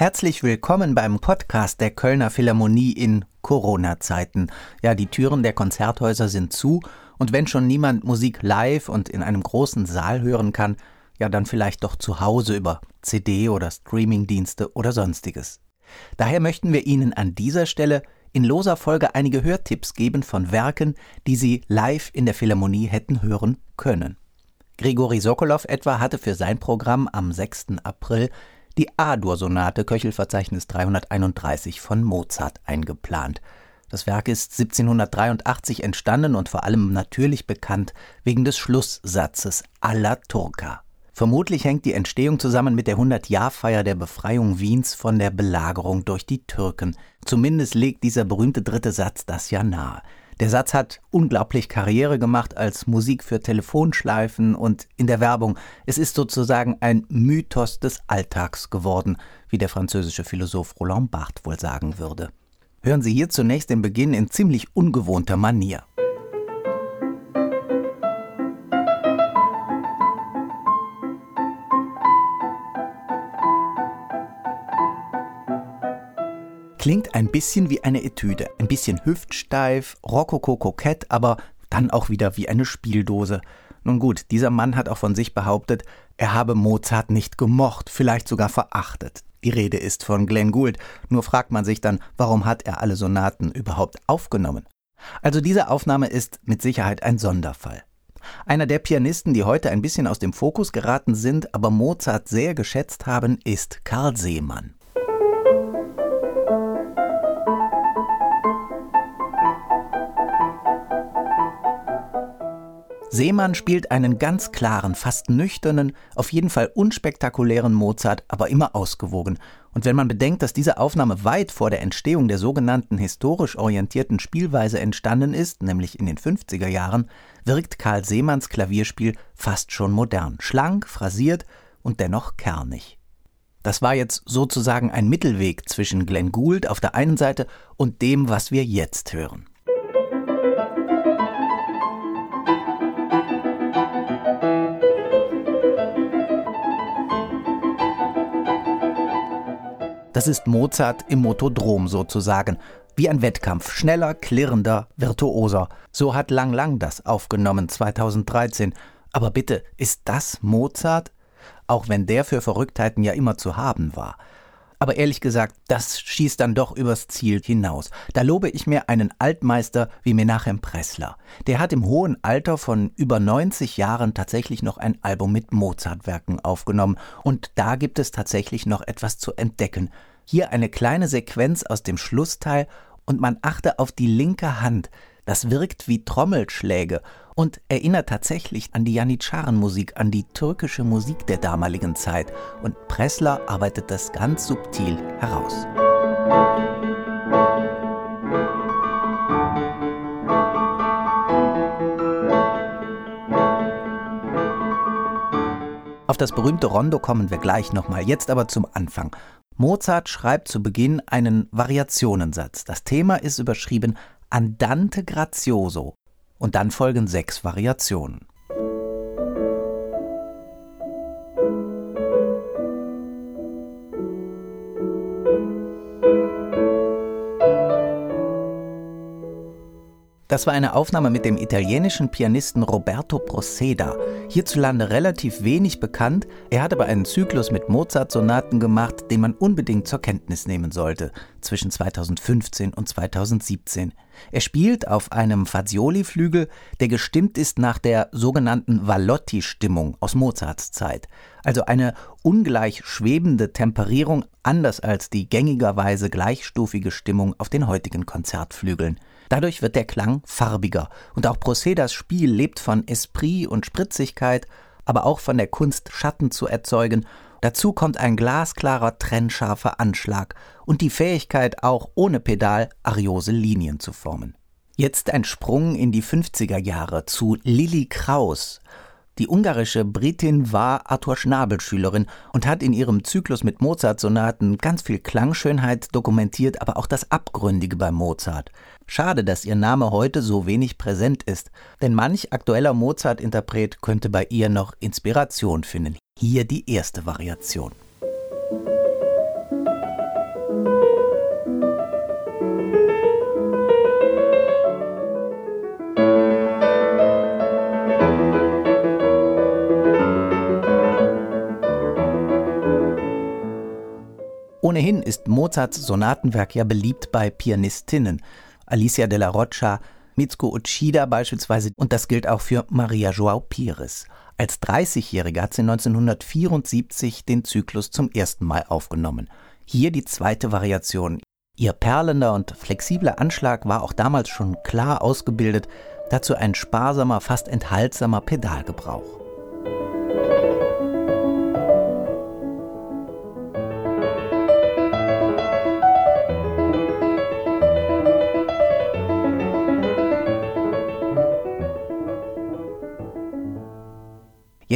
Herzlich willkommen beim Podcast der Kölner Philharmonie in Corona-Zeiten. Ja, die Türen der Konzerthäuser sind zu und wenn schon niemand Musik live und in einem großen Saal hören kann, ja dann vielleicht doch zu Hause über CD oder Streamingdienste oder sonstiges. Daher möchten wir Ihnen an dieser Stelle in loser Folge einige Hörtipps geben von Werken, die Sie live in der Philharmonie hätten hören können. Grigori Sokolov etwa hatte für sein Programm am 6. April die A-Dur-Sonate Köchelverzeichnis 331 von Mozart eingeplant. Das Werk ist 1783 entstanden und vor allem natürlich bekannt wegen des Schlusssatzes Alla Turca. Vermutlich hängt die Entstehung zusammen mit der 100-Jahr-Feier der Befreiung Wiens von der Belagerung durch die Türken. Zumindest legt dieser berühmte dritte Satz das ja nahe. Der Satz hat unglaublich Karriere gemacht als Musik für Telefonschleifen und in der Werbung. Es ist sozusagen ein Mythos des Alltags geworden, wie der französische Philosoph Roland Barthes wohl sagen würde. Hören Sie hier zunächst den Beginn in ziemlich ungewohnter Manier. Klingt ein bisschen wie eine Etüde, ein bisschen hüftsteif, rokoko-kokett, aber dann auch wieder wie eine Spieldose. Nun gut, dieser Mann hat auch von sich behauptet, er habe Mozart nicht gemocht, vielleicht sogar verachtet. Die Rede ist von Glenn Gould, nur fragt man sich dann, warum hat er alle Sonaten überhaupt aufgenommen? Also diese Aufnahme ist mit Sicherheit ein Sonderfall. Einer der Pianisten, die heute ein bisschen aus dem Fokus geraten sind, aber Mozart sehr geschätzt haben, ist Karl Seemann. Seemann spielt einen ganz klaren, fast nüchternen, auf jeden Fall unspektakulären Mozart, aber immer ausgewogen. Und wenn man bedenkt, dass diese Aufnahme weit vor der Entstehung der sogenannten historisch orientierten Spielweise entstanden ist, nämlich in den 50er Jahren, wirkt Karl Seemanns Klavierspiel fast schon modern, schlank, phrasiert und dennoch kernig. Das war jetzt sozusagen ein Mittelweg zwischen Glenn Gould auf der einen Seite und dem, was wir jetzt hören. Das ist Mozart im Motodrom sozusagen. Wie ein Wettkampf, schneller, klirrender, virtuoser. So hat Lang Lang das aufgenommen 2013. Aber bitte, ist das Mozart? Auch wenn der für Verrücktheiten ja immer zu haben war. Aber ehrlich gesagt, das schießt dann doch übers Ziel hinaus. Da lobe ich mir einen Altmeister wie Menachem Pressler. Der hat im hohen Alter von über 90 Jahren tatsächlich noch ein Album mit Mozart-Werken aufgenommen. Und da gibt es tatsächlich noch etwas zu entdecken. Hier eine kleine Sequenz aus dem Schlussteil und man achte auf die linke Hand. Das wirkt wie Trommelschläge und erinnert tatsächlich an die Janitscharenmusik, an die türkische Musik der damaligen Zeit. Und Pressler arbeitet das ganz subtil heraus. Auf das berühmte Rondo kommen wir gleich nochmal, jetzt aber zum Anfang. Mozart schreibt zu Beginn einen Variationensatz. Das Thema ist überschrieben Andante grazioso und dann folgen sechs Variationen. Das war eine Aufnahme mit dem italienischen Pianisten Roberto Proceda. Hierzulande relativ wenig bekannt, er hat aber einen Zyklus mit Mozart-Sonaten gemacht, den man unbedingt zur Kenntnis nehmen sollte, zwischen 2015 und 2017. Er spielt auf einem Fazioli-Flügel, der gestimmt ist nach der sogenannten Vallotti-Stimmung aus Mozarts Zeit. Also eine ungleich schwebende Temperierung, anders als die gängigerweise gleichstufige Stimmung auf den heutigen Konzertflügeln. Dadurch wird der Klang farbiger und auch Procedas Spiel lebt von Esprit und Spritzigkeit, aber auch von der Kunst, Schatten zu erzeugen. Dazu kommt ein glasklarer, trennscharfer Anschlag und die Fähigkeit, auch ohne Pedal ariose Linien zu formen. Jetzt ein Sprung in die 50er Jahre zu Lilly Kraus. Die ungarische Britin war Arthur Schnabel Schülerin und hat in ihrem Zyklus mit Mozart-Sonaten ganz viel Klangschönheit dokumentiert, aber auch das Abgründige bei Mozart. Schade, dass ihr Name heute so wenig präsent ist, denn manch aktueller Mozart-Interpret könnte bei ihr noch Inspiration finden. Hier die erste Variation. Ohnehin ist Mozarts Sonatenwerk ja beliebt bei Pianistinnen. Alicia della Rocha, Mitsuko Uchida beispielsweise und das gilt auch für Maria Joao Pires. Als 30-Jährige hat sie 1974 den Zyklus zum ersten Mal aufgenommen. Hier die zweite Variation. Ihr perlender und flexibler Anschlag war auch damals schon klar ausgebildet, dazu ein sparsamer, fast enthaltsamer Pedalgebrauch.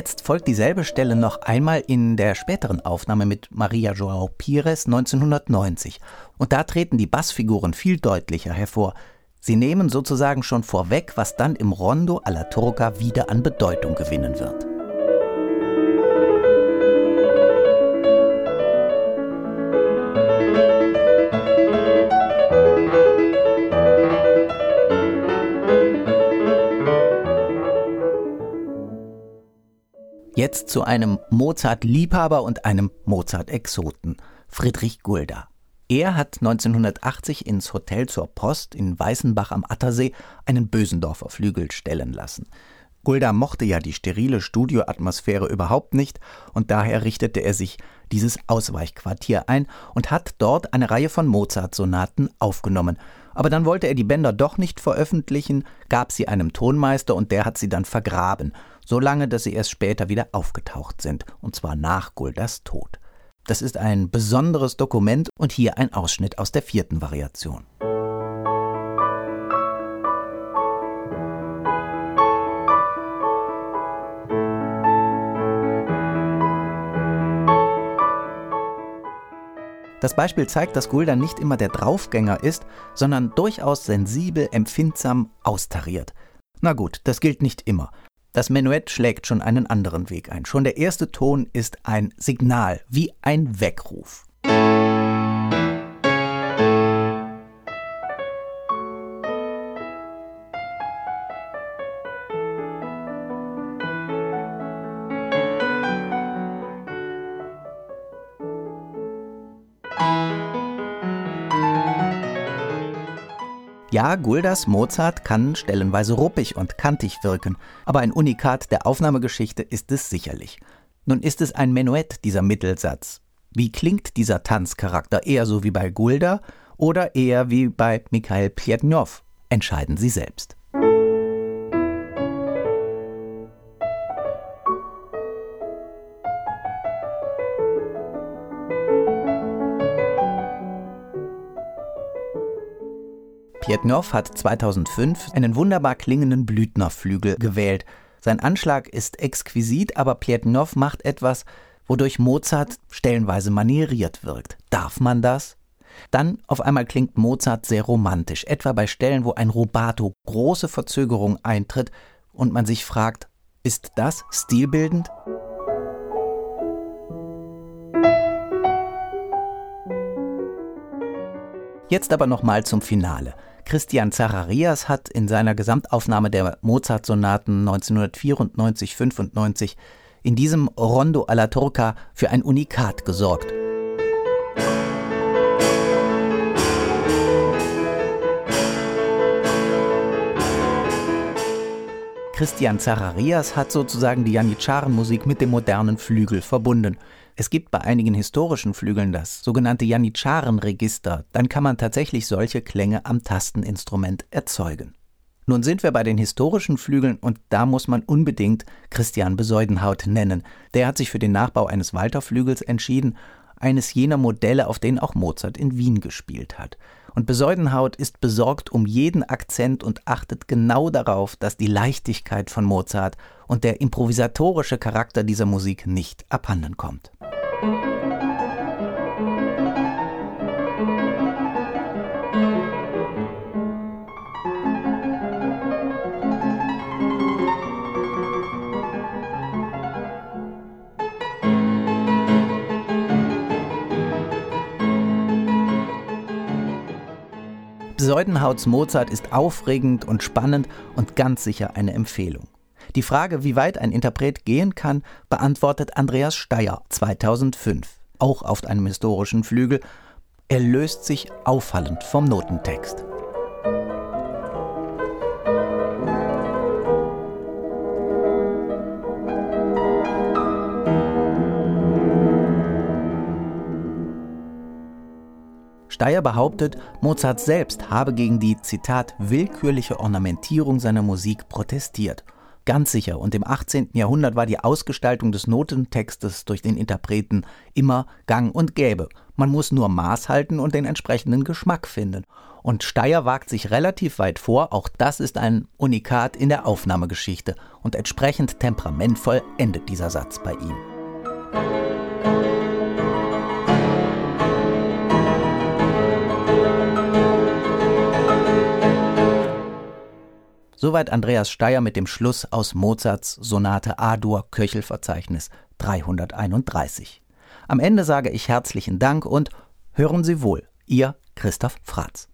Jetzt folgt dieselbe Stelle noch einmal in der späteren Aufnahme mit Maria Joao Pires 1990. Und da treten die Bassfiguren viel deutlicher hervor. Sie nehmen sozusagen schon vorweg, was dann im Rondo alla Turca wieder an Bedeutung gewinnen wird. Jetzt zu einem Mozart-Liebhaber und einem Mozart-Exoten, Friedrich Gulda. Er hat 1980 ins Hotel zur Post in Weißenbach am Attersee einen Bösendorfer Flügel stellen lassen. Gulda mochte ja die sterile Studioatmosphäre überhaupt nicht und daher richtete er sich dieses Ausweichquartier ein und hat dort eine Reihe von Mozart-Sonaten aufgenommen. Aber dann wollte er die Bänder doch nicht veröffentlichen, gab sie einem Tonmeister und der hat sie dann vergraben so lange, dass sie erst später wieder aufgetaucht sind, und zwar nach Guldas Tod. Das ist ein besonderes Dokument und hier ein Ausschnitt aus der vierten Variation. Das Beispiel zeigt, dass Gulda nicht immer der Draufgänger ist, sondern durchaus sensibel, empfindsam, austariert. Na gut, das gilt nicht immer. Das Menuett schlägt schon einen anderen Weg ein. Schon der erste Ton ist ein Signal, wie ein Weckruf. Ja, Guldas Mozart kann stellenweise ruppig und kantig wirken, aber ein Unikat der Aufnahmegeschichte ist es sicherlich. Nun ist es ein Menuett, dieser Mittelsatz. Wie klingt dieser Tanzcharakter? Eher so wie bei Gulda oder eher wie bei Mikhail Pjetnjow? Entscheiden Sie selbst. Pietnow hat 2005 einen wunderbar klingenden Blüthnerflügel gewählt. Sein Anschlag ist exquisit, aber Pietnow macht etwas, wodurch Mozart stellenweise manieriert wirkt. Darf man das? Dann auf einmal klingt Mozart sehr romantisch, etwa bei Stellen, wo ein Rubato, große Verzögerung eintritt und man sich fragt, ist das stilbildend? Jetzt aber nochmal zum Finale. Christian Zacharias hat in seiner Gesamtaufnahme der Mozart-Sonaten 1994-95 in diesem Rondo alla Turca für ein Unikat gesorgt. Christian Zacharias hat sozusagen die Janitscharenmusik mit dem modernen Flügel verbunden es gibt bei einigen historischen Flügeln das sogenannte Janitscharen-Register, dann kann man tatsächlich solche Klänge am Tasteninstrument erzeugen. Nun sind wir bei den historischen Flügeln und da muss man unbedingt Christian Besäudenhaut nennen. Der hat sich für den Nachbau eines Walterflügels entschieden, eines jener Modelle, auf denen auch Mozart in Wien gespielt hat. Und Besäudenhaut ist besorgt um jeden Akzent und achtet genau darauf, dass die Leichtigkeit von Mozart und der improvisatorische Charakter dieser Musik nicht abhanden kommt. Seudenhauts Mozart ist aufregend und spannend und ganz sicher eine Empfehlung. Die Frage, wie weit ein Interpret gehen kann, beantwortet Andreas Steyer 2005, auch auf einem historischen Flügel. Er löst sich auffallend vom Notentext. Steyer behauptet, Mozart selbst habe gegen die, Zitat, willkürliche Ornamentierung seiner Musik protestiert. Ganz sicher, und im 18. Jahrhundert war die Ausgestaltung des Notentextes durch den Interpreten immer gang und gäbe. Man muss nur Maß halten und den entsprechenden Geschmack finden. Und Steyer wagt sich relativ weit vor, auch das ist ein Unikat in der Aufnahmegeschichte. Und entsprechend temperamentvoll endet dieser Satz bei ihm. Soweit Andreas Steyer mit dem Schluss aus Mozarts Sonate A-Dur Köchelverzeichnis 331. Am Ende sage ich herzlichen Dank und hören Sie wohl, Ihr Christoph Fratz.